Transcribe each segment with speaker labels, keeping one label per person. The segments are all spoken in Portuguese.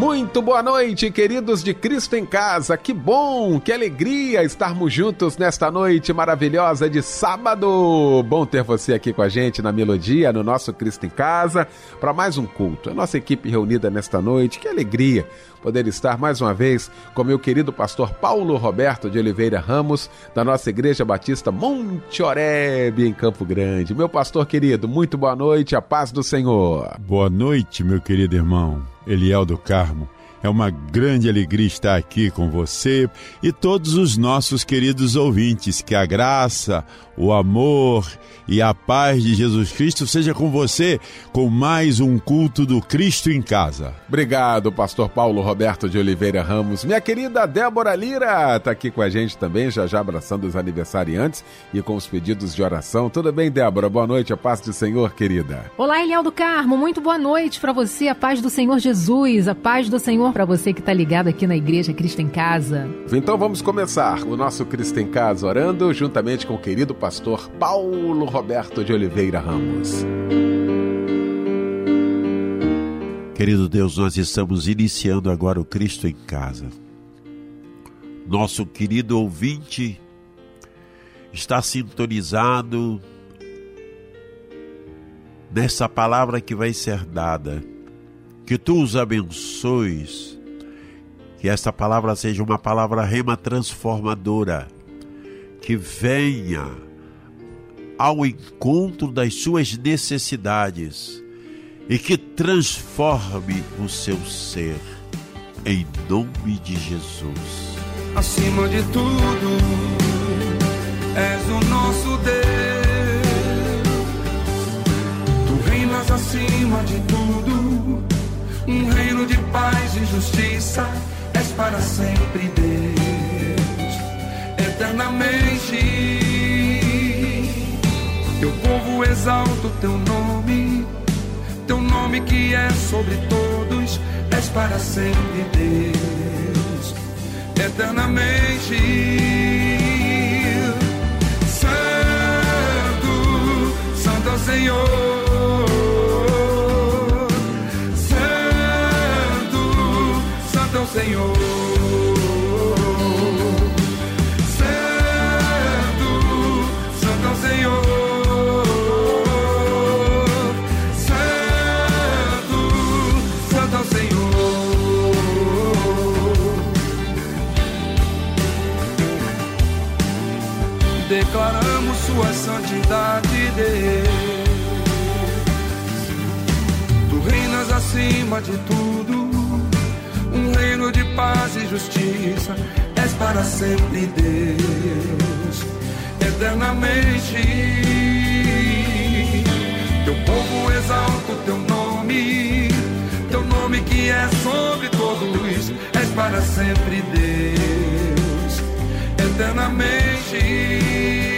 Speaker 1: Muito boa noite, queridos de Cristo em Casa. Que bom, que alegria estarmos juntos nesta noite maravilhosa de sábado. Bom ter você aqui com a gente na Melodia, no nosso Cristo em Casa, para mais um culto. A nossa equipe reunida nesta noite, que alegria poder estar mais uma vez com meu querido pastor Paulo Roberto de Oliveira Ramos, da nossa Igreja Batista Monte Oreb, em Campo Grande. Meu pastor querido, muito boa noite, a paz do Senhor.
Speaker 2: Boa noite, meu querido irmão. Eliel do Carmo. É uma grande alegria estar aqui com você e todos os nossos queridos ouvintes. Que a graça, o amor e a paz de Jesus Cristo seja com você com mais um culto do Cristo em casa.
Speaker 1: Obrigado, pastor Paulo Roberto de Oliveira Ramos. Minha querida Débora Lira está aqui com a gente também, já já abraçando os aniversariantes e com os pedidos de oração. Tudo bem, Débora? Boa noite, a paz do Senhor, querida.
Speaker 3: Olá, Eliel do Carmo, muito boa noite para você, a paz do Senhor Jesus, a paz do Senhor para você que está ligado aqui na Igreja Cristo em Casa.
Speaker 1: Então vamos começar o nosso Cristo em Casa orando juntamente com o querido pastor Paulo Roberto Roberto de Oliveira Ramos.
Speaker 4: Querido Deus, nós estamos iniciando agora o Cristo em Casa. Nosso querido ouvinte está sintonizado nessa palavra que vai ser dada. Que tu os abençoes, que esta palavra seja uma palavra rema transformadora, que venha ao encontro das suas necessidades e que transforme o seu ser, em nome de Jesus.
Speaker 5: Acima de tudo, és o nosso Deus. Tu reinas acima de tudo, um reino de paz e justiça. És para sempre Deus, eternamente teu povo exalta o teu nome, teu nome que é sobre todos, és para sempre Deus, eternamente. Santo, Santo é o Senhor. Senhor. declaramos Sua santidade, Deus. Tu reinas acima de tudo, um reino de paz e justiça. És para sempre Deus, eternamente. Teu povo exalta o teu nome, teu nome que é sobre todos. És para sempre Deus, eternamente.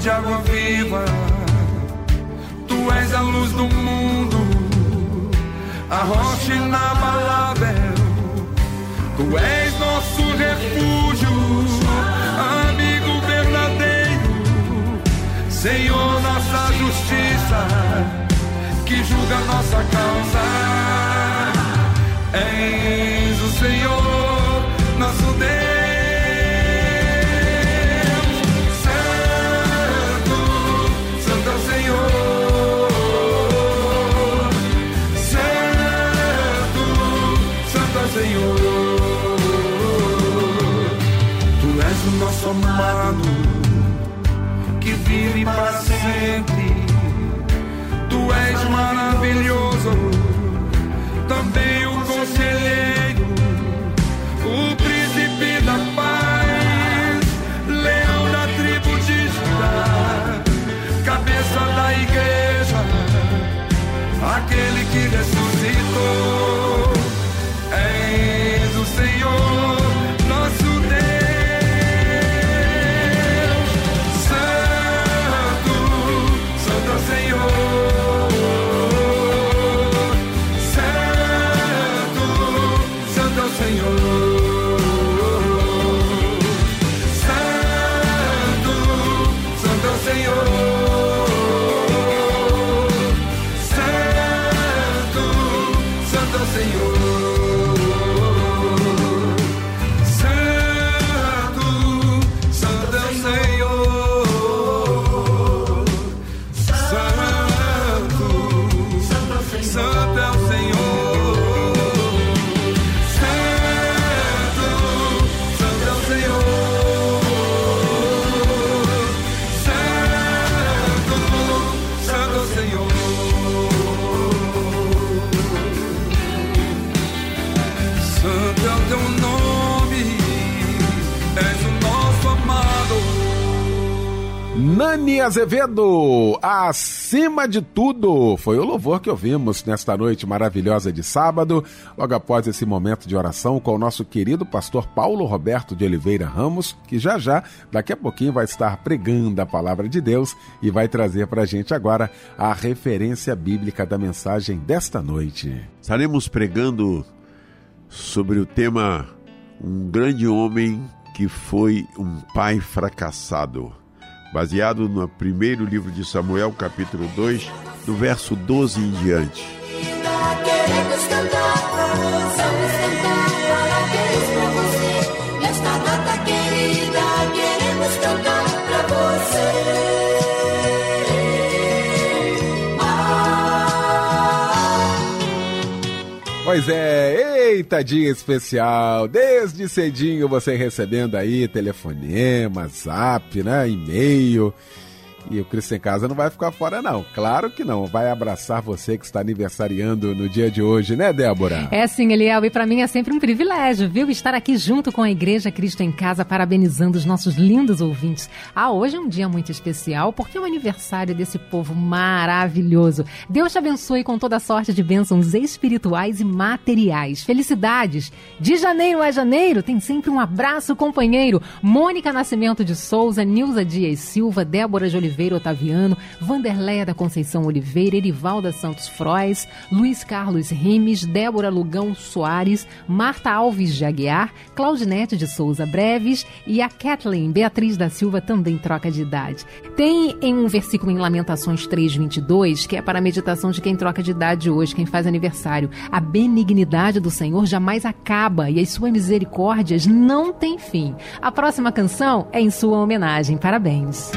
Speaker 5: De água viva. Tu és a luz do mundo, a rocha inabalável. Tu és nosso refúgio, amigo verdadeiro, Senhor, nossa justiça, que julga nossa causa. És o Senhor, nosso Deus. way. Azevedo, acima de tudo, foi o louvor que ouvimos nesta noite maravilhosa de sábado, logo após esse momento de oração com o nosso querido pastor Paulo Roberto de Oliveira Ramos, que já já, daqui a pouquinho, vai estar pregando a palavra de Deus e vai trazer para a gente agora a referência bíblica da mensagem desta noite.
Speaker 4: Estaremos pregando sobre o tema Um grande homem que foi um pai fracassado, baseado no primeiro livro de Samuel, capítulo 2, do verso 12 em diante.
Speaker 5: Pois é, eita dia especial, desde cedinho você recebendo aí telefonema, zap, né, e-mail. E o Cristo em Casa não vai ficar fora, não. Claro que não. Vai abraçar você que está aniversariando no dia de hoje, né, Débora?
Speaker 3: É sim, Eliel, e para mim é sempre um privilégio, viu? Estar aqui junto com a Igreja Cristo em Casa, parabenizando os nossos lindos ouvintes. Ah, hoje é um dia muito especial, porque é o aniversário desse povo maravilhoso. Deus te abençoe com toda sorte de bênçãos espirituais e materiais. Felicidades! De janeiro a janeiro, tem sempre um abraço companheiro. Mônica Nascimento de Souza, Nilza Dias Silva, Débora de Oliveira Otaviano, Vanderleia da Conceição Oliveira, Erivalda Santos Frois, Luiz Carlos Rimes, Débora Lugão Soares, Marta Alves de Aguiar, Claudinete de Souza Breves e a Kathleen Beatriz da Silva também troca de idade. Tem em um versículo em Lamentações 3:22, que é para a meditação de quem troca de idade hoje, quem faz aniversário. A benignidade do Senhor jamais acaba e as suas misericórdias não têm fim. A próxima canção é em sua homenagem. Parabéns.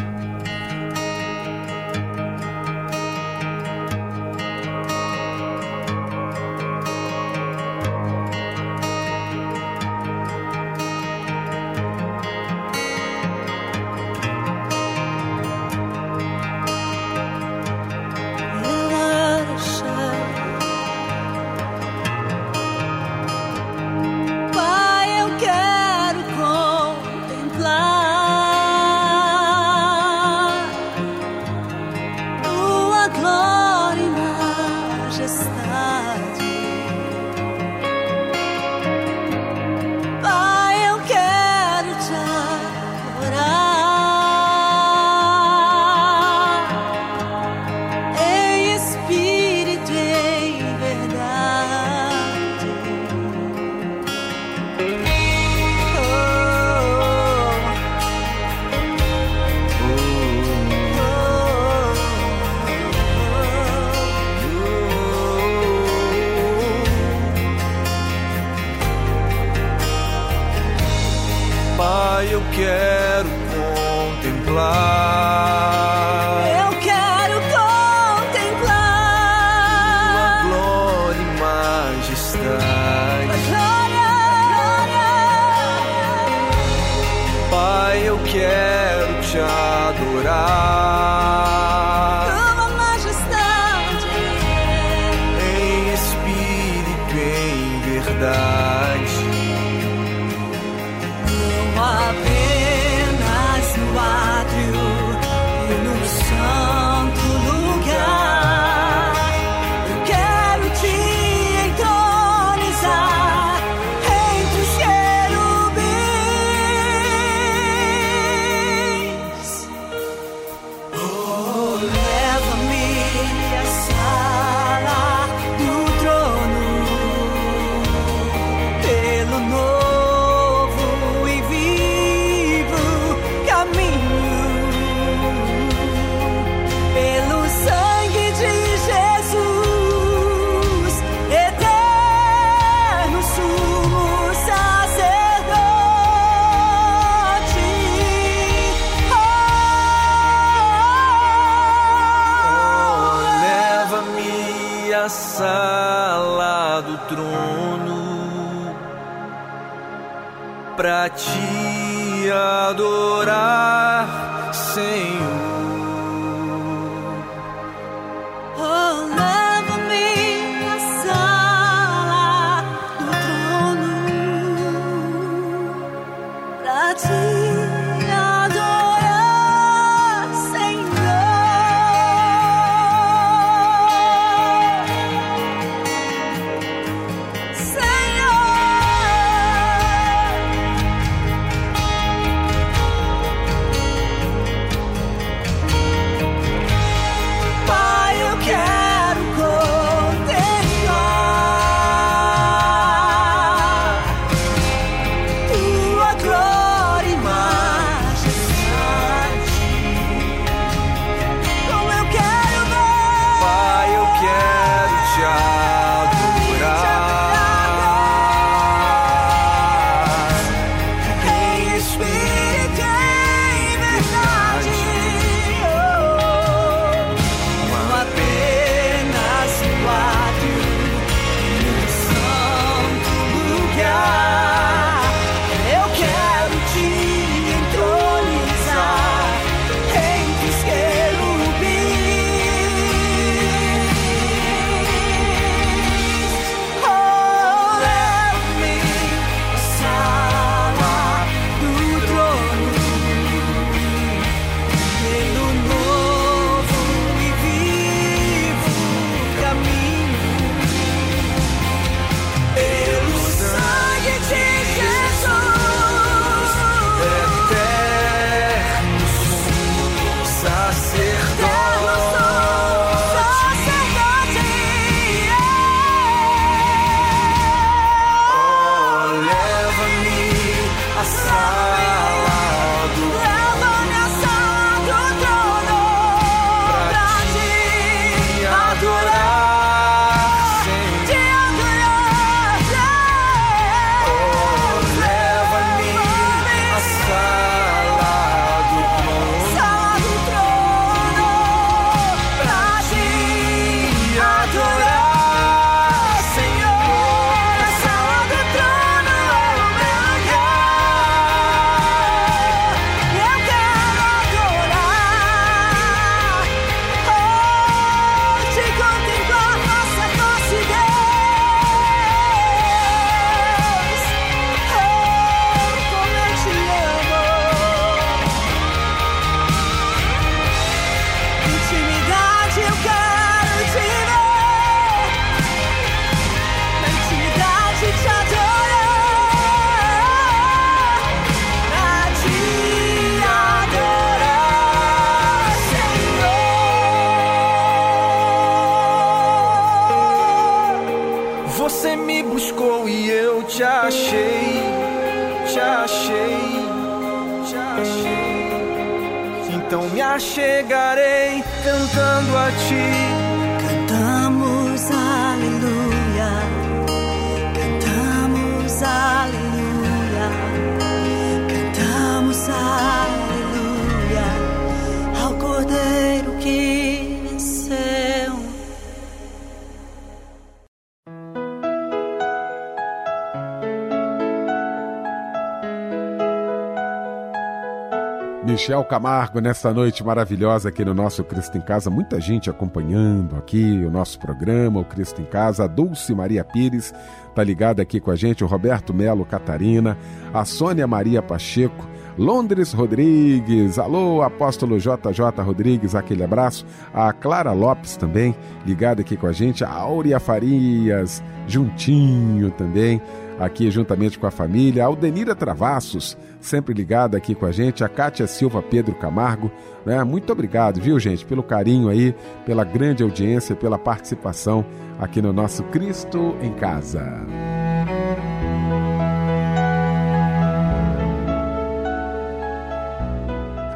Speaker 1: Michel Camargo, nessa noite maravilhosa aqui no nosso Cristo em Casa, muita gente acompanhando aqui o nosso programa, o Cristo em Casa, a Dulce Maria Pires tá ligada aqui com a gente, o Roberto Melo Catarina, a Sônia Maria Pacheco, Londres Rodrigues, alô, apóstolo JJ Rodrigues, aquele abraço, a Clara Lopes também, ligada aqui com a gente, a Áurea Farias, juntinho também, aqui juntamente com a família, a Aldenira Travassos, sempre ligada aqui com a gente, a Kátia Silva Pedro Camargo, né? Muito obrigado, viu, gente, pelo carinho aí, pela grande audiência, pela participação aqui no nosso Cristo em Casa.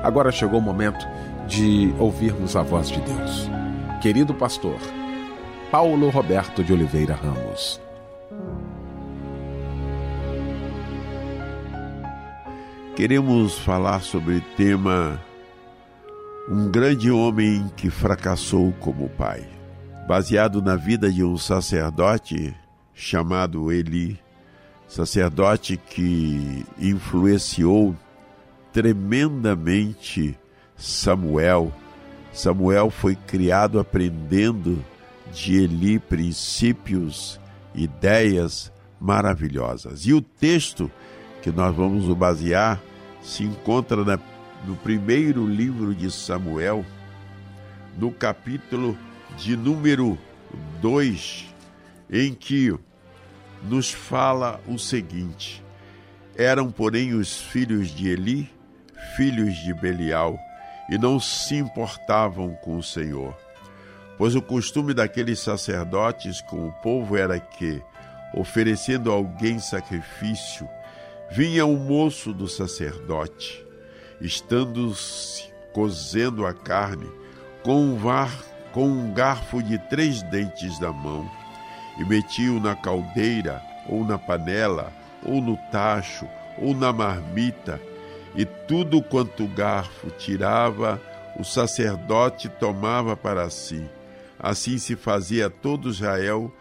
Speaker 1: Agora chegou o momento de ouvirmos a voz de Deus. Querido pastor, Paulo Roberto de Oliveira Ramos.
Speaker 4: Queremos falar sobre o tema Um grande homem que fracassou como pai. baseado na vida de um sacerdote chamado Eli, sacerdote que influenciou tremendamente Samuel. Samuel foi criado aprendendo de Eli princípios, ideias maravilhosas. E o texto que nós vamos basear se encontra na, no primeiro livro de Samuel, no capítulo de número 2, em que nos fala o seguinte: Eram, porém, os filhos de Eli, filhos de Belial, e não se importavam com o Senhor. Pois o costume daqueles sacerdotes com o povo era que, oferecendo a alguém sacrifício, vinha o moço do sacerdote, estando -se cozendo a carne, com um, var, com um garfo de três dentes na mão, e metia-o na caldeira, ou na panela, ou no tacho, ou na marmita, e tudo quanto o garfo tirava, o sacerdote tomava para si. Assim se fazia todo Israel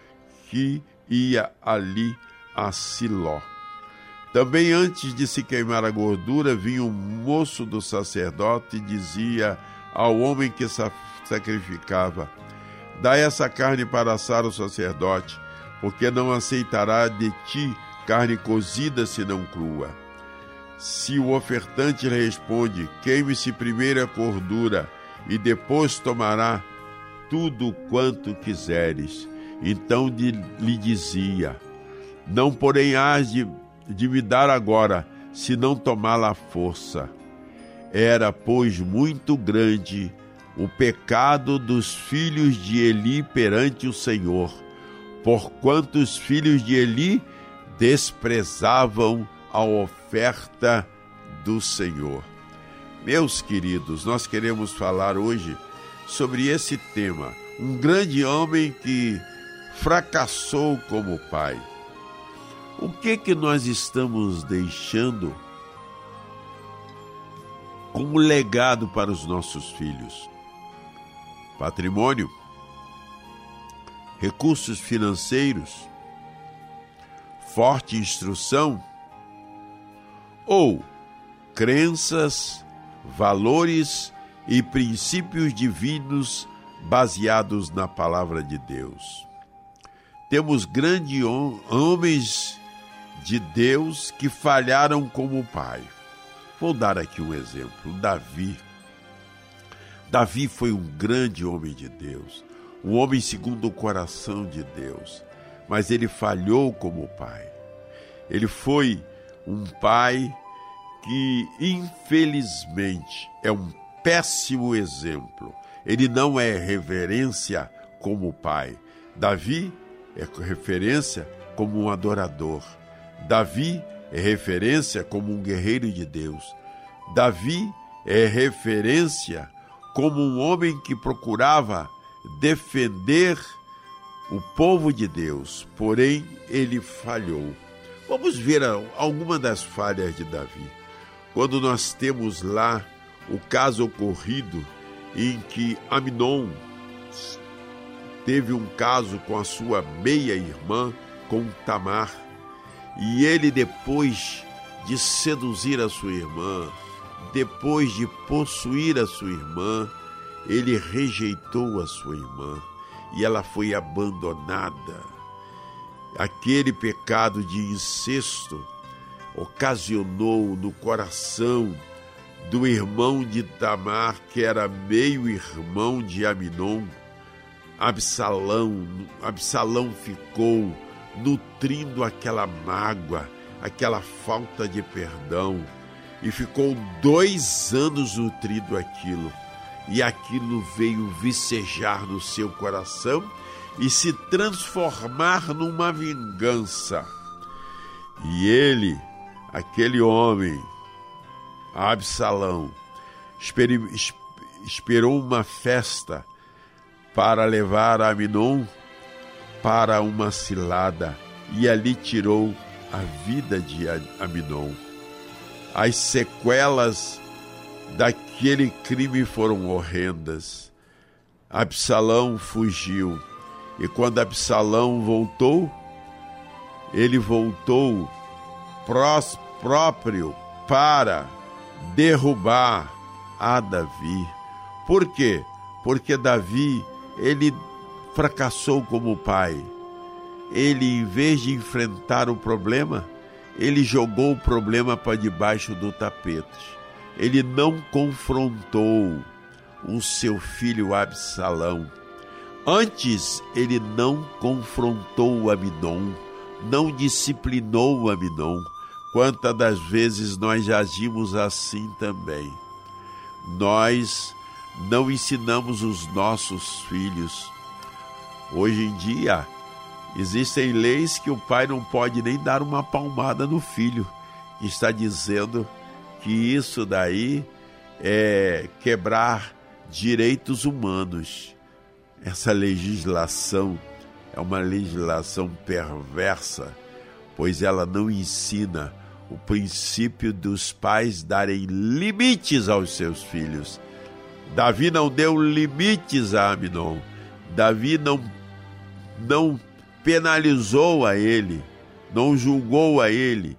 Speaker 4: que ia ali a Siló. Também antes de se queimar a gordura, vinha um moço do sacerdote e dizia ao homem que sacrificava: Dá essa carne para assar o sacerdote, porque não aceitará de ti carne cozida senão crua. Se o ofertante responde: Queime-se primeiro a gordura, e depois tomará tudo quanto quiseres. Então lhe dizia: Não, porém, hás de, de me dar agora, se não tomá-la à força. Era, pois, muito grande o pecado dos filhos de Eli perante o Senhor, porquanto os filhos de Eli desprezavam a oferta do Senhor. Meus queridos, nós queremos falar hoje sobre esse tema. Um grande homem que fracassou como pai. O que que nós estamos deixando como legado para os nossos filhos? Patrimônio, recursos financeiros, forte instrução ou crenças, valores e princípios divinos baseados na palavra de Deus. Temos grandes homens de Deus que falharam como pai. Vou dar aqui um exemplo: Davi. Davi foi um grande homem de Deus, um homem segundo o coração de Deus, mas ele falhou como pai. Ele foi um pai que, infelizmente, é um péssimo exemplo. Ele não é reverência como pai. Davi é referência como um adorador. Davi é referência como um guerreiro de Deus. Davi é referência como um homem que procurava defender o povo de Deus, porém ele falhou. Vamos ver alguma das falhas de Davi. Quando nós temos lá o caso ocorrido em que Aminon teve um caso com a sua meia-irmã, com Tamar, e ele, depois de seduzir a sua irmã, depois de possuir a sua irmã, ele rejeitou a sua irmã e ela foi abandonada. Aquele pecado de incesto ocasionou no coração do irmão de Tamar, que era meio-irmão de Aminon, Absalão. Absalão ficou nutrindo aquela mágoa, aquela falta de perdão, e ficou dois anos nutrindo aquilo e aquilo veio vicejar no seu coração e se transformar numa vingança. E ele, aquele homem, Absalão, esperou uma festa para levar Aminon para uma cilada e ali tirou a vida de Aminon. As sequelas daquele crime foram horrendas. Absalão fugiu E quando Absalão voltou, ele voltou prós, próprio para derrubar a Davi. Por quê? Porque Davi, ele fracassou como pai. Ele, em vez de enfrentar o problema, ele jogou o problema para debaixo do tapete. Ele não confrontou o seu filho Absalão. Antes, ele não confrontou o Aminon, não disciplinou o Aminon. Quantas das vezes nós agimos assim também? Nós não ensinamos os nossos filhos. Hoje em dia, existem leis que o pai não pode nem dar uma palmada no filho, que está dizendo que isso daí é quebrar direitos humanos. Essa legislação é uma legislação perversa, pois ela não ensina o princípio dos pais darem limites aos seus filhos. Davi não deu limites a Aminon. Davi não, não penalizou a ele, não julgou a ele,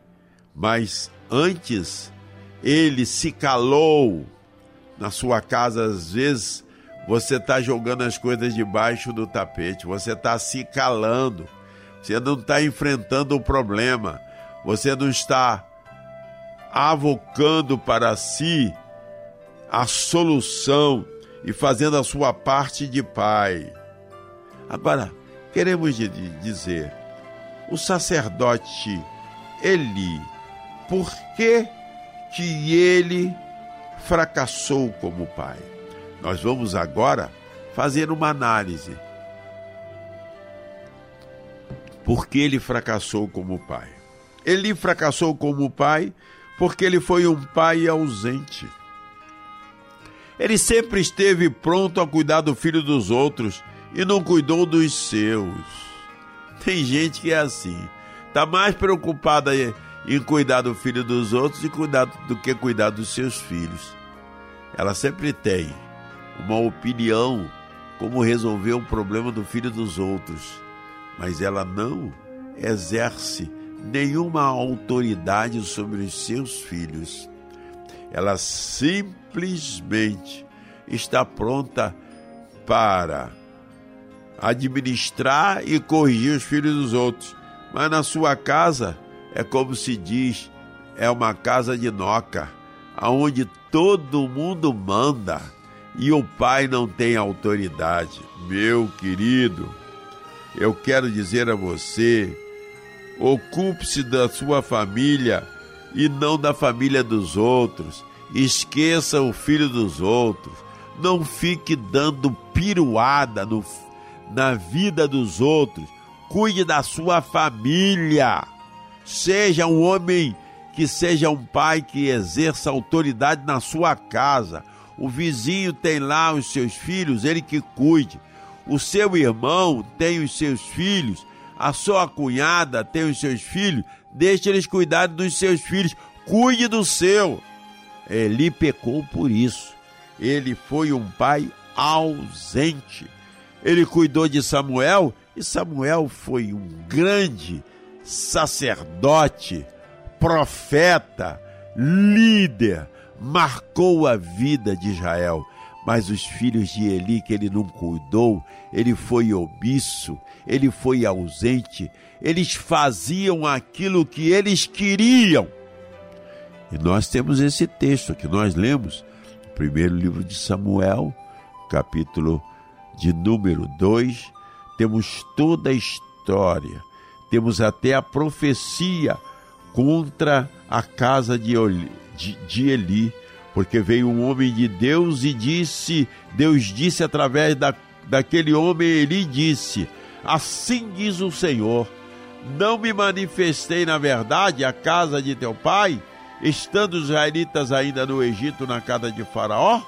Speaker 4: mas antes ele se calou. Na sua casa, às vezes, você está jogando as coisas debaixo do tapete, você está se calando, você não está enfrentando o problema, você não está avocando para si a solução e fazendo a sua parte de pai. Agora, queremos dizer, o sacerdote Eli, por que, que ele fracassou como pai? Nós vamos agora fazer uma análise. Por que ele fracassou como pai? Ele fracassou como pai porque ele foi um pai ausente. Ele sempre esteve pronto a cuidar do filho dos outros e não cuidou dos seus. Tem gente que é assim, tá mais preocupada em cuidar do filho dos outros e cuidar do que cuidar dos seus filhos. Ela sempre tem uma opinião como resolver o problema do filho dos outros, mas ela não exerce nenhuma autoridade sobre os seus filhos. Ela simplesmente está pronta para administrar e corrigir os filhos dos outros. Mas na sua casa é como se diz, é uma casa de noca, aonde todo mundo manda e o pai não tem autoridade. Meu querido, eu quero dizer a você Ocupe-se da sua família e não da família dos outros. Esqueça o filho dos outros. Não fique dando piruada no, na vida dos outros. Cuide da sua família. Seja um homem que seja um pai que exerça autoridade na sua casa. O vizinho tem lá os seus filhos, ele que cuide. O seu irmão tem os seus filhos, a sua cunhada tem os seus filhos, deixe eles cuidarem dos seus filhos, cuide do seu. Ele pecou por isso. Ele foi um pai ausente. Ele cuidou de Samuel e Samuel foi um grande sacerdote, profeta, líder, marcou a vida de Israel. Mas os filhos de Eli que ele não cuidou, ele foi omisso, ele foi ausente, eles faziam aquilo que eles queriam. E nós temos esse texto que nós lemos, primeiro livro de Samuel, capítulo de número 2, temos toda a história, temos até a profecia contra a casa de, de Eli, porque veio um homem de Deus e disse, Deus disse através da, daquele homem, Eli disse: Assim diz o Senhor: Não me manifestei, na verdade, a casa de teu pai, estando os israelitas ainda no Egito, na casa de Faraó?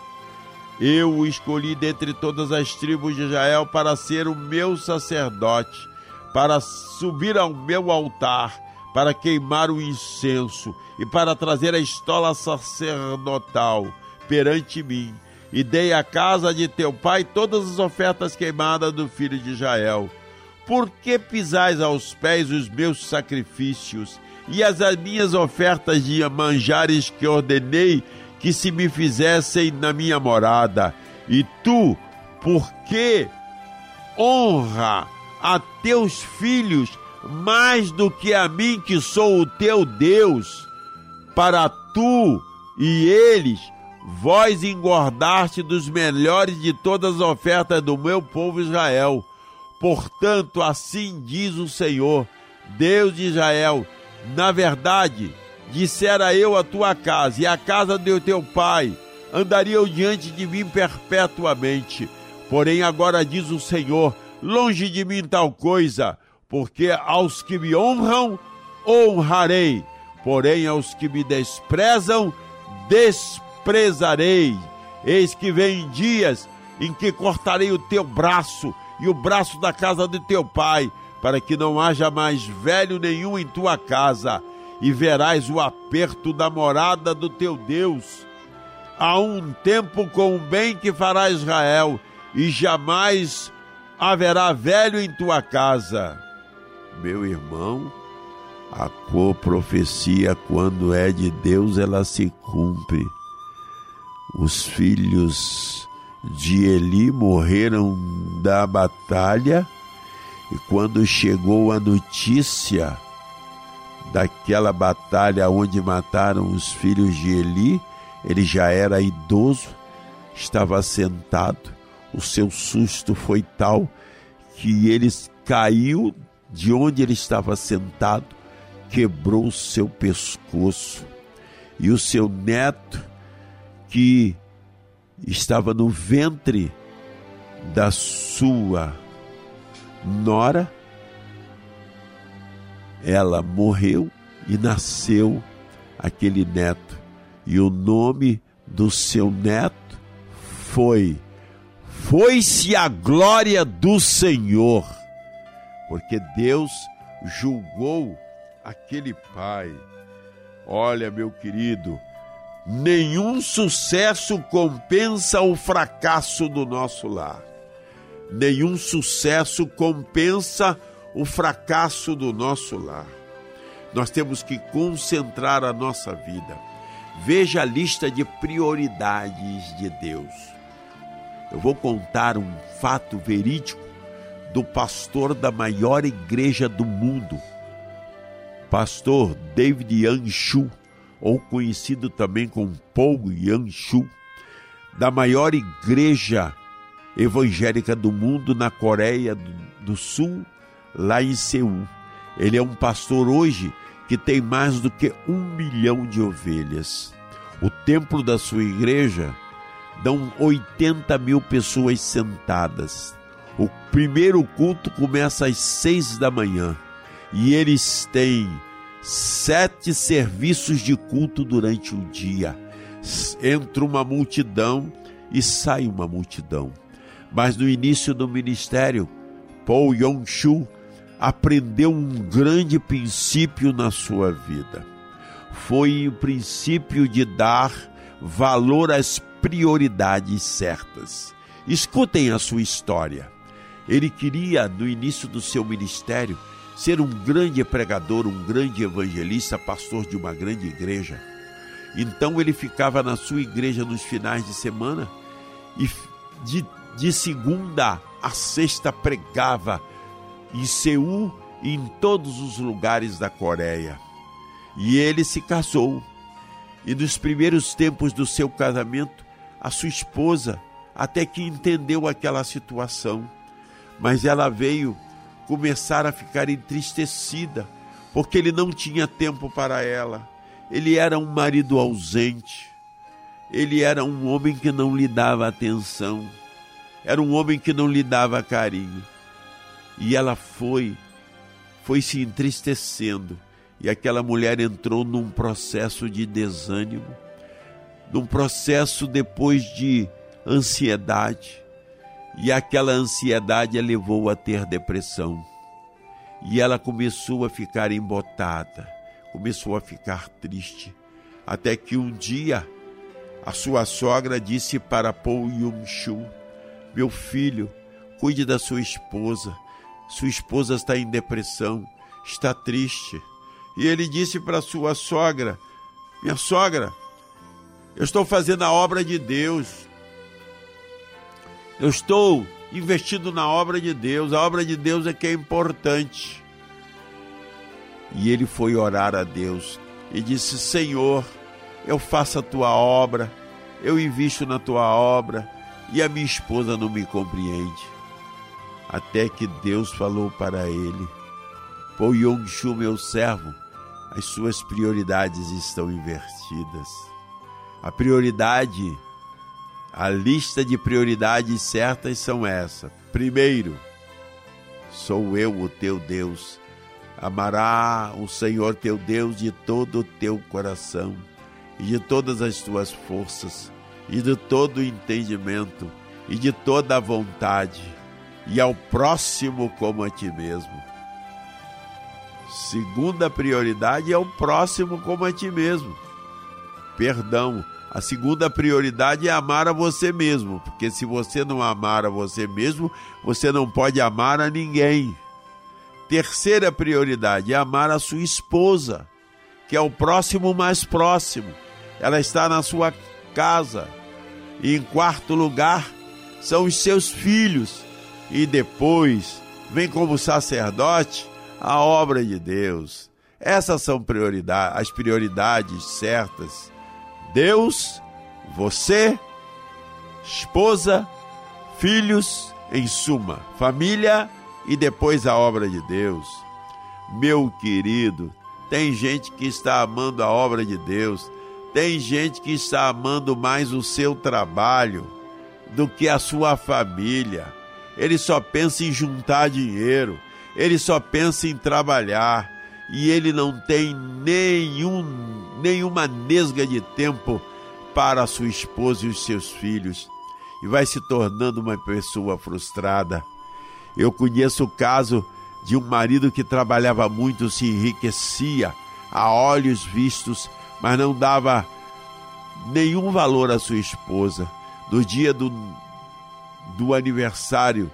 Speaker 4: Eu o escolhi dentre todas as tribos de Israel para ser o meu sacerdote, para subir ao meu altar, para queimar o incenso e para trazer a estola sacerdotal perante mim. e dei à casa de teu pai todas as ofertas queimadas do filho de Israel. Por que pisais aos pés os meus sacrifícios e as minhas ofertas de manjares que ordenei que se me fizessem na minha morada? E tu, por que honra a teus filhos mais do que a mim que sou o teu Deus? Para tu e eles vós engordaste dos melhores de todas as ofertas do meu povo Israel. Portanto, assim diz o Senhor, Deus de Israel: na verdade, dissera eu a tua casa e a casa do teu pai, andariam diante de mim perpetuamente. Porém, agora diz o Senhor: longe de mim tal coisa, porque aos que me honram, honrarei, porém aos que me desprezam, desprezarei. Eis que vem dias em que cortarei o teu braço e o braço da casa de teu pai, para que não haja mais velho nenhum em tua casa, e verás o aperto da morada do teu Deus. Há um tempo com o bem que fará Israel, e jamais haverá velho em tua casa. Meu irmão, a profecia, quando é de Deus, ela se cumpre. Os filhos de Eli morreram da batalha, e quando chegou a notícia daquela batalha onde mataram os filhos de Eli, ele já era idoso, estava sentado, o seu susto foi tal que ele caiu de onde ele estava sentado, quebrou o seu pescoço. E o seu neto, que estava no ventre da sua nora, ela morreu e nasceu aquele neto. E o nome do seu neto foi foi-se a glória do Senhor, porque Deus julgou aquele pai. Olha, meu querido, nenhum sucesso compensa o fracasso do nosso lar. Nenhum sucesso compensa o fracasso do nosso lar. Nós temos que concentrar a nossa vida. Veja a lista de prioridades de Deus eu vou contar um fato verídico do pastor da maior igreja do mundo, pastor David Yanshu, ou conhecido também como Paul Yanshu, da maior igreja evangélica do mundo na Coreia do Sul, lá em Seul. Ele é um pastor hoje que tem mais do que um milhão de ovelhas. O templo da sua igreja dão 80 mil pessoas sentadas. O primeiro culto começa às seis da manhã e eles têm sete serviços de culto durante o dia. Entra uma multidão e sai uma multidão. Mas no início do ministério, Paul Yong-Shu aprendeu um grande princípio na sua vida. Foi o princípio de dar valor às prioridades certas. Escutem a sua história. Ele queria, no início do seu ministério, ser um grande pregador, um grande evangelista, pastor de uma grande igreja. Então ele ficava na sua igreja nos finais de semana e de, de segunda a sexta pregava em Seul e em todos os lugares da Coreia. E ele se casou. E nos primeiros tempos do seu casamento, a sua esposa até que entendeu aquela situação, mas ela veio começar a ficar entristecida porque ele não tinha tempo para ela. Ele era um marido ausente. Ele era um homem que não lhe dava atenção. Era um homem que não lhe dava carinho. E ela foi, foi se entristecendo. E aquela mulher entrou num processo de desânimo num processo depois de ansiedade. E aquela ansiedade a levou a ter depressão. E ela começou a ficar embotada, começou a ficar triste, até que um dia A sua sogra disse para Paul Yung-Shu: Meu filho, cuide da sua esposa. Sua esposa está em depressão, está triste. E ele disse para sua sogra: Minha sogra, eu estou fazendo a obra de Deus. Eu estou investindo na obra de Deus. A obra de Deus é que é importante. E ele foi orar a Deus e disse: Senhor, eu faço a tua obra, eu invisto na tua obra e a minha esposa não me compreende. Até que Deus falou para ele: Pô Yong-Shu, meu servo, as suas prioridades estão invertidas. A prioridade, a lista de prioridades certas são essa. Primeiro, sou eu o teu Deus. Amará o Senhor teu Deus de todo o teu coração e de todas as tuas forças e de todo o entendimento e de toda a vontade e ao próximo como a ti mesmo. Segunda prioridade é o próximo como a ti mesmo. Perdão. A segunda prioridade é amar a você mesmo, porque se você não amar a você mesmo, você não pode amar a ninguém. Terceira prioridade é amar a sua esposa, que é o próximo mais próximo. Ela está na sua casa. E em quarto lugar, são os seus filhos. E depois, vem como sacerdote a obra de Deus. Essas são prioridades, as prioridades certas. Deus, você, esposa, filhos, em suma, família e depois a obra de Deus. Meu querido, tem gente que está amando a obra de Deus, tem gente que está amando mais o seu trabalho do que a sua família. Ele só pensa em juntar dinheiro, ele só pensa em trabalhar e ele não tem nenhum, nenhuma nesga de tempo para a sua esposa e os seus filhos e vai se tornando uma pessoa frustrada. Eu conheço o caso de um marido que trabalhava muito, se enriquecia a olhos vistos, mas não dava nenhum valor à sua esposa. No dia do, do aniversário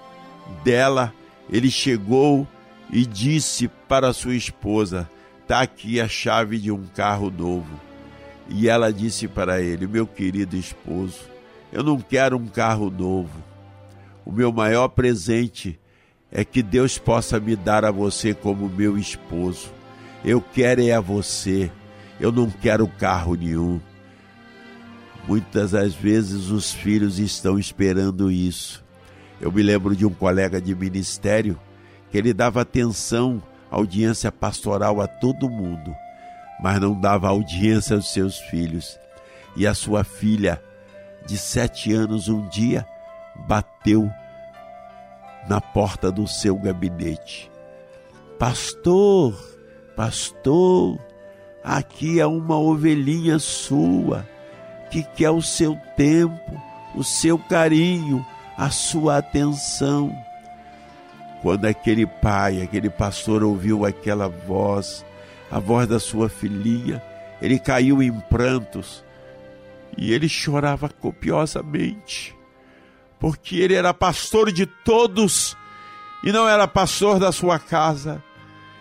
Speaker 4: dela, ele chegou e disse para sua esposa: Está aqui a chave de um carro novo. E ela disse para ele: Meu querido esposo, eu não quero um carro novo. O meu maior presente é que Deus possa me dar a você como meu esposo. Eu quero é a você. Eu não quero carro nenhum. Muitas das vezes os filhos estão esperando isso. Eu me lembro de um colega de ministério que ele dava atenção, audiência pastoral a todo mundo, mas não dava audiência aos seus filhos. E a sua filha, de sete anos, um dia bateu na porta do seu gabinete. Pastor, pastor, aqui é uma ovelhinha sua que quer o seu tempo, o seu carinho, a sua atenção. Quando aquele pai, aquele pastor ouviu aquela voz, a voz da sua filhinha, ele caiu em prantos e ele chorava copiosamente porque ele era pastor de todos e não era pastor da sua casa,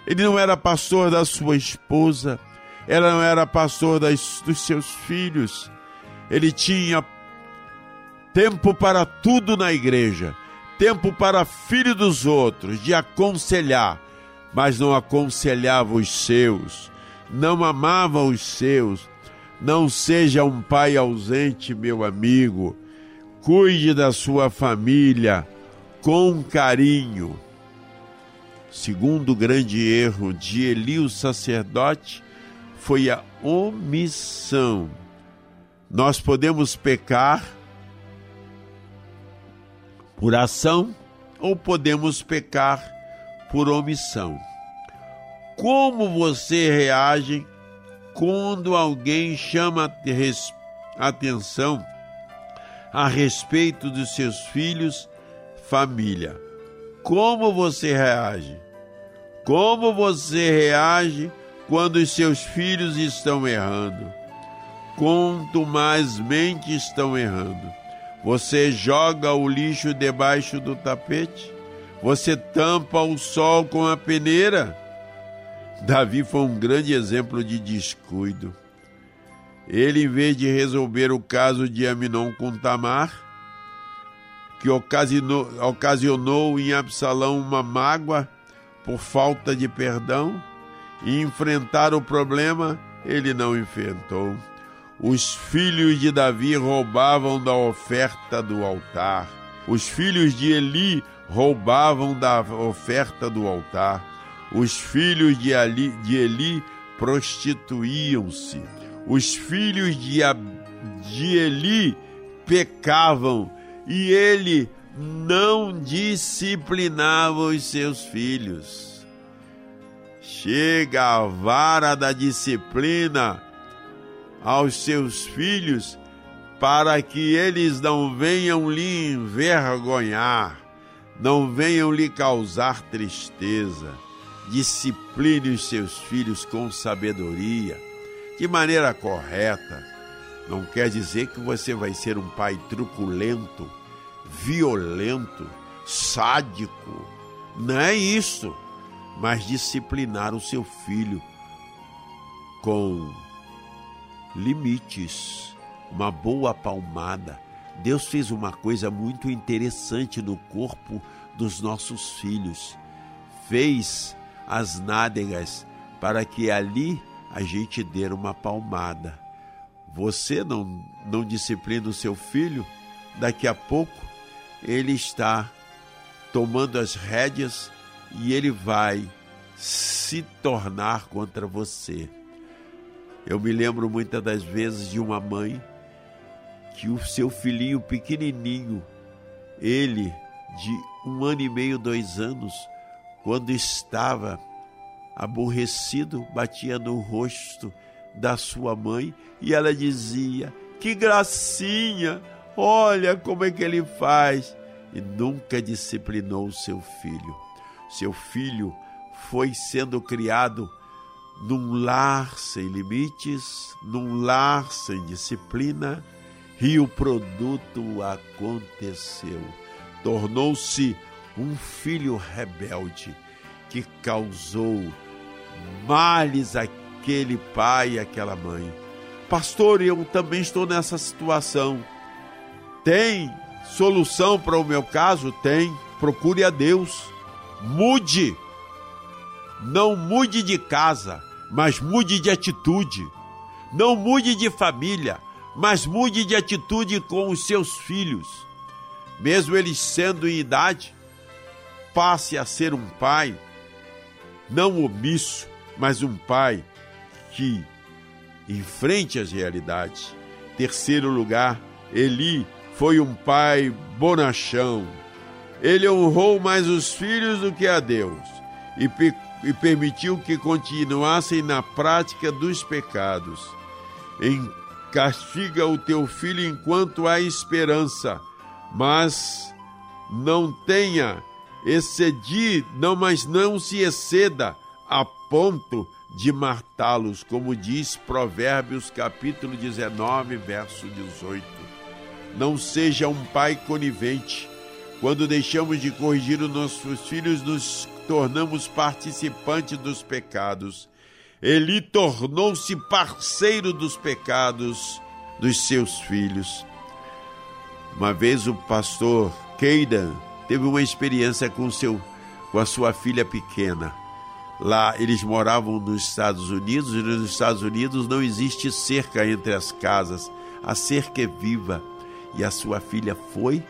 Speaker 4: ele não era pastor da sua esposa, ela não era pastor das, dos seus filhos, ele tinha tempo para tudo na igreja, tempo para filho dos outros, de aconselhar, mas não aconselhava os seus, não amava os seus. Não seja um pai ausente, meu amigo Cuide da sua família com carinho. Segundo grande erro de Eli, o sacerdote, foi a omissão. Nós podemos pecar por ação ou podemos pecar por omissão. Como você reage quando alguém chama atenção a respeito dos seus filhos, família. Como você reage? Como você reage quando os seus filhos estão errando? Contumazmente estão errando. Você joga o lixo debaixo do tapete? Você tampa o sol com a peneira? Davi foi um grande exemplo de descuido. Ele, em vez de resolver o caso de Aminon com Tamar, que ocasionou, ocasionou em Absalão uma mágoa por falta de perdão, e enfrentar o problema, ele não enfrentou. Os filhos de Davi roubavam da oferta do altar. Os filhos de Eli roubavam da oferta do altar. Os filhos de, Ali, de Eli prostituíam-se. Os filhos de, de Eli pecavam e ele não disciplinava os seus filhos. Chega a vara da disciplina aos seus filhos para que eles não venham lhe envergonhar, não venham lhe causar tristeza. Discipline os seus filhos com sabedoria, de maneira correta. Não quer dizer que você vai ser um pai truculento, violento, sádico. Não é isso. Mas disciplinar o seu filho com limites, uma boa palmada. Deus fez uma coisa muito interessante no corpo dos nossos filhos. Fez as nádegas para que ali a gente dê uma palmada. Você não, não disciplina o seu filho, daqui a pouco ele está tomando as rédeas e ele vai se tornar contra você. Eu me lembro muitas das vezes de uma mãe que o seu filhinho pequenininho, ele de um ano e meio, dois anos, quando estava aborrecido, batia no rosto da sua mãe e ela dizia: Que gracinha! Olha como é que ele faz! E nunca disciplinou seu filho. Seu filho foi sendo criado num lar sem limites, num lar sem disciplina, e o produto aconteceu. Tornou-se um filho rebelde que causou males àquele pai e àquela mãe. Pastor, eu também estou nessa situação. Tem solução para o meu caso? Tem. Procure a Deus. Mude não mude de casa, mas mude de atitude. Não mude de família, mas mude de atitude com os seus filhos. Mesmo eles sendo em idade, passe a ser um pai, não omisso, mas um pai que enfrente as realidades. Terceiro lugar, Eli foi um pai bonachão. Ele honrou mais os filhos do que a Deus e e permitiu que continuassem na prática dos pecados. Em castiga o teu filho enquanto há esperança, mas não tenha excedi, não, mas não se exceda a ponto de matá-los, como diz Provérbios capítulo 19, verso 18. Não seja um pai conivente. Quando deixamos de corrigir os nossos filhos, nos tornamos participantes dos pecados. Ele tornou-se parceiro dos pecados dos seus filhos. Uma vez o pastor Keidan teve uma experiência com, seu, com a sua filha pequena. Lá eles moravam nos Estados Unidos e nos Estados Unidos não existe cerca entre as casas. A cerca é viva. E a sua filha foi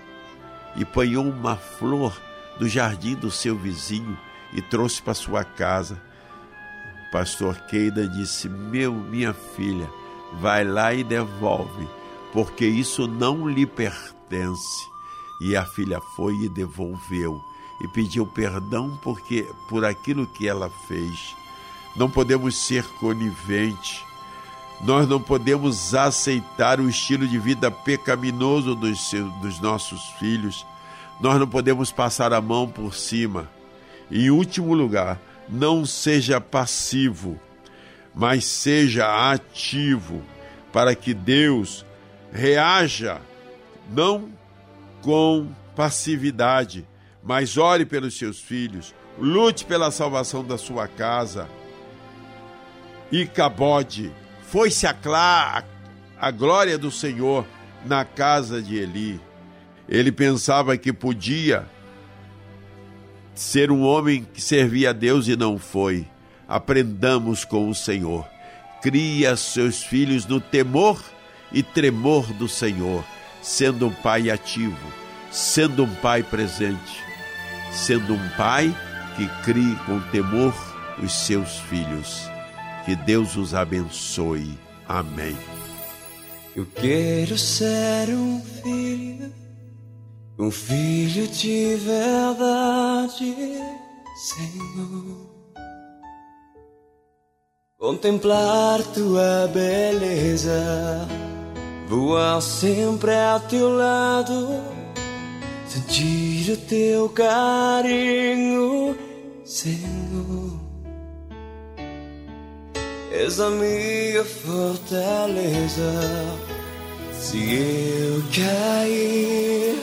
Speaker 4: e apanhou uma flor do jardim do seu vizinho e trouxe para sua casa. O pastor Keida disse: Meu, minha filha, vai lá e devolve, porque isso não lhe pertence. E a filha foi e devolveu e pediu perdão porque por aquilo que ela fez. Não podemos ser coniventes. Nós não podemos aceitar o estilo de vida pecaminoso dos, seus, dos nossos filhos nós não podemos passar a mão por cima. Em último lugar, não seja passivo, mas seja ativo. para que Deus reaja não com passividade, mas ore pelos seus filhos, lute pela salvação da sua casa. E Cabode foi-se a, a glória do Senhor na casa de Eli. Ele pensava que podia ser um homem que servia a Deus e não foi. Aprendamos com o Senhor. Cria seus filhos no temor e tremor do Senhor, sendo um pai ativo, sendo um pai presente, sendo um pai que crie com temor os seus filhos. Que Deus os abençoe. Amém.
Speaker 6: Eu quero ser um filho, um filho de verdade, Senhor. Contemplar tua beleza, voar sempre a teu lado, sentir o teu carinho, Senhor. És a minha fortaleza. Se eu cair,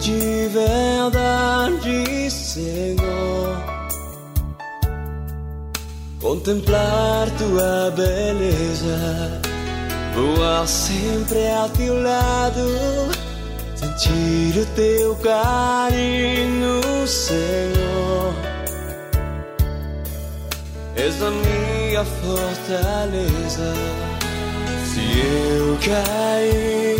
Speaker 6: De verdade, Senhor. Contemplar tua beleza, voar sempre a teu lado, sentir o teu carinho, Senhor. És a minha fortaleza. Se eu cair,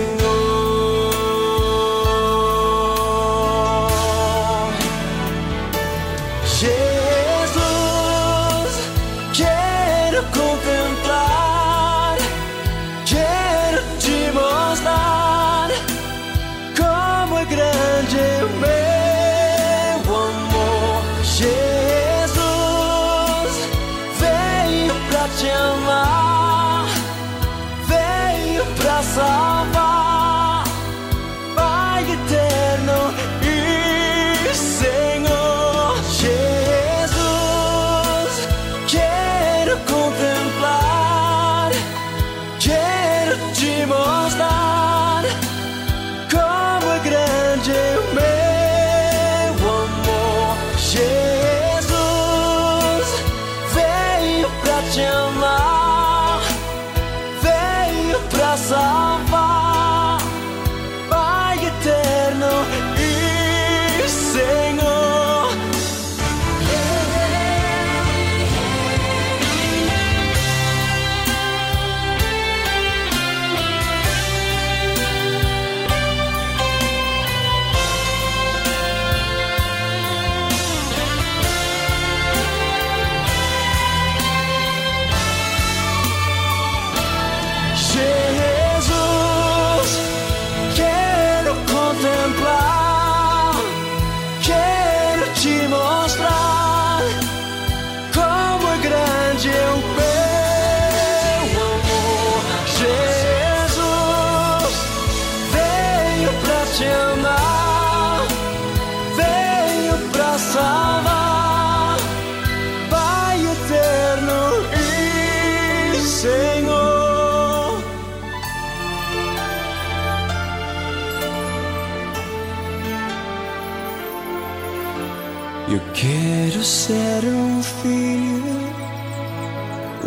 Speaker 6: Ser um filho,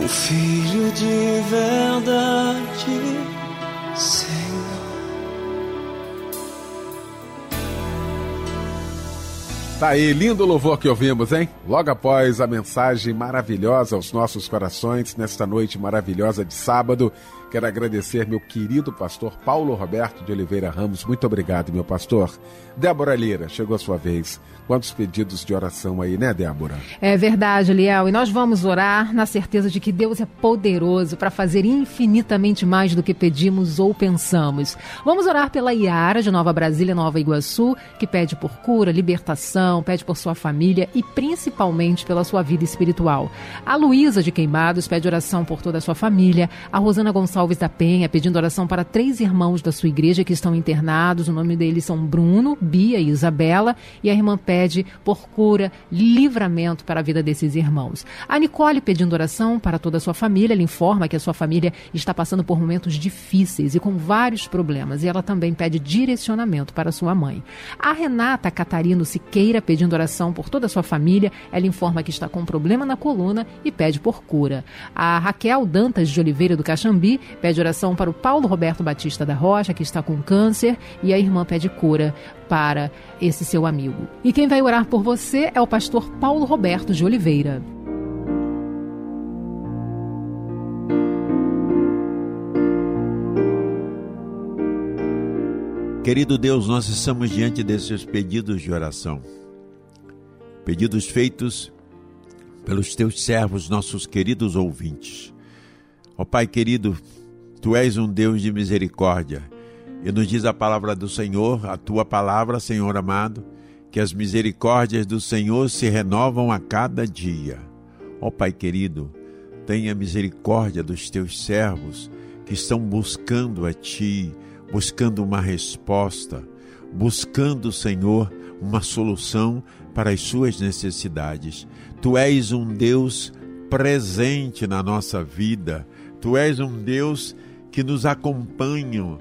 Speaker 6: um filho de verdade, Senhor.
Speaker 1: Tá aí, lindo louvor que ouvimos, hein? Logo após a mensagem maravilhosa aos nossos corações, nesta noite maravilhosa de sábado, quero agradecer meu querido pastor Paulo Roberto de Oliveira Ramos. Muito obrigado, meu pastor. Débora Lira, chegou a sua vez. Quantos pedidos de oração aí, né, Débora?
Speaker 3: É verdade, Liel. E nós vamos orar na certeza de que Deus é poderoso para fazer infinitamente mais do que pedimos ou pensamos. Vamos orar pela Iara de Nova Brasília, Nova Iguaçu, que pede por cura, libertação, pede por sua família e principalmente pela sua vida espiritual. A Luísa de Queimados pede oração por toda a sua família. A Rosana Gonçalves da Penha pedindo oração para três irmãos da sua igreja que estão internados. O nome deles são Bruno, Bia e Isabela. E a irmã pede por cura, livramento para a vida desses irmãos. A Nicole pedindo oração para toda a sua família, ela informa que a sua família está passando por momentos difíceis e com vários problemas, e ela também pede direcionamento para sua mãe. A Renata Catarino Siqueira pedindo oração por toda a sua família, ela informa que está com um problema na coluna e pede por cura. A Raquel Dantas de Oliveira do Caxambi pede oração para o Paulo Roberto Batista da Rocha, que está com câncer, e a irmã pede cura para esse seu amigo. E quem vai orar por você é o pastor Paulo Roberto de Oliveira.
Speaker 4: Querido Deus, nós estamos diante desses pedidos de oração. Pedidos feitos pelos teus servos, nossos queridos ouvintes. Ó Pai querido, tu és um Deus de misericórdia. E nos diz a palavra do Senhor, a tua palavra, Senhor amado, que as misericórdias do Senhor se renovam a cada dia. Ó Pai querido, tenha misericórdia dos teus servos que estão buscando a Ti, buscando uma resposta, buscando, Senhor, uma solução para as suas necessidades. Tu és um Deus presente na nossa vida, Tu és um Deus que nos acompanha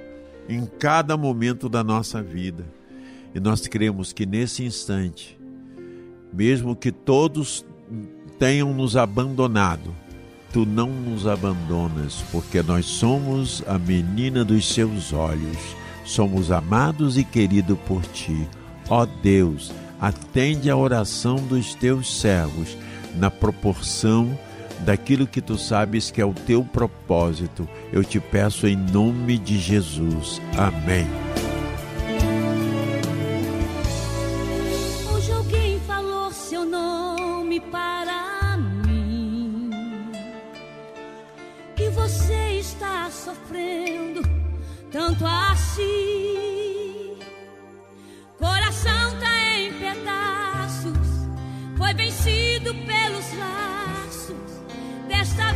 Speaker 4: em cada momento da nossa vida. E nós cremos que nesse instante, mesmo que todos tenham nos abandonado, tu não nos abandonas, porque nós somos a menina dos seus olhos, somos amados e queridos por ti. Ó Deus, atende a oração dos teus servos na proporção daquilo que tu sabes que é o teu propósito. Eu te peço em nome de Jesus. Amém.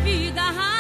Speaker 7: 雨
Speaker 8: 鱼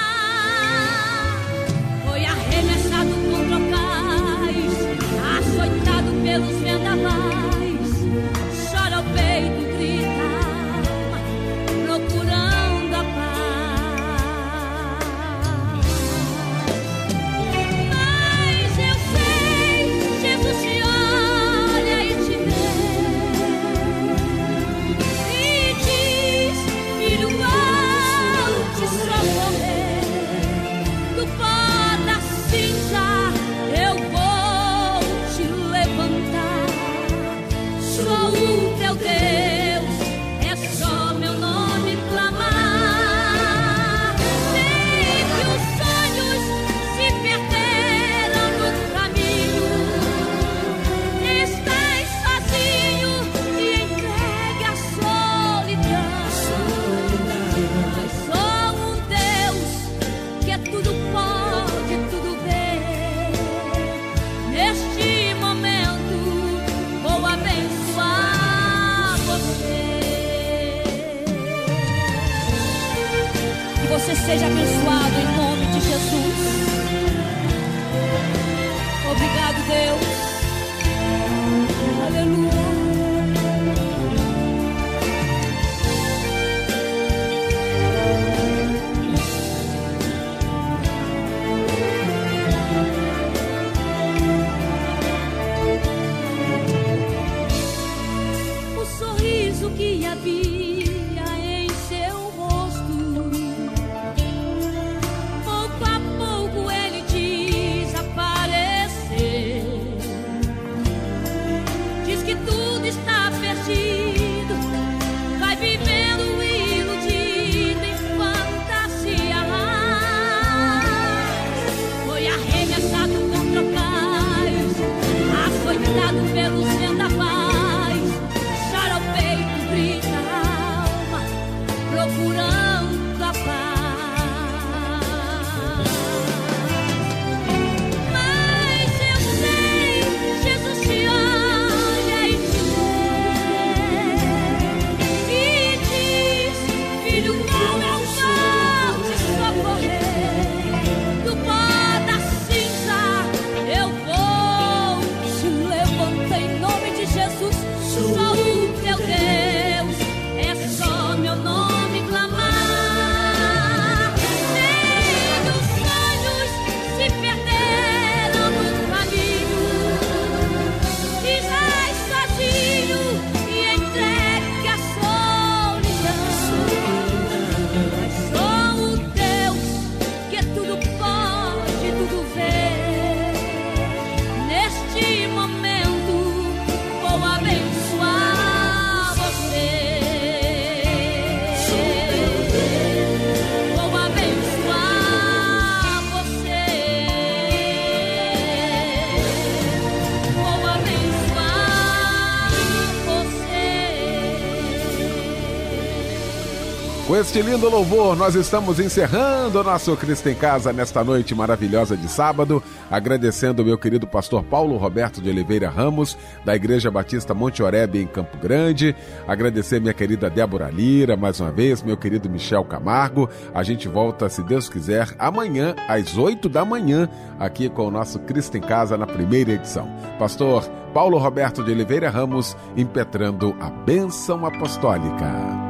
Speaker 8: este lindo louvor, nós estamos encerrando o nosso Cristo em Casa nesta noite maravilhosa de sábado, agradecendo o meu querido pastor Paulo Roberto de Oliveira Ramos, da Igreja Batista Monte Oreb em Campo Grande, agradecer minha querida Débora Lira, mais uma vez, meu querido Michel Camargo. A gente volta, se Deus quiser, amanhã, às 8 da manhã, aqui com o nosso Cristo em Casa na primeira edição. Pastor Paulo Roberto de Oliveira Ramos, impetrando a bênção apostólica.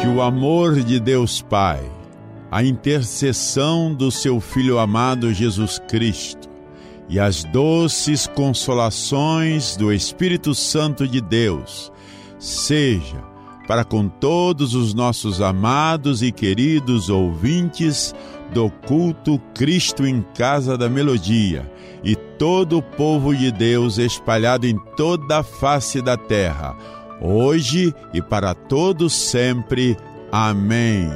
Speaker 4: Que o amor de Deus Pai, a intercessão do seu Filho amado Jesus Cristo e as doces consolações do Espírito Santo de Deus seja para com todos os nossos amados e queridos ouvintes do culto Cristo em Casa da Melodia e todo o povo de Deus espalhado em toda a face da terra hoje e para todos sempre. Amém.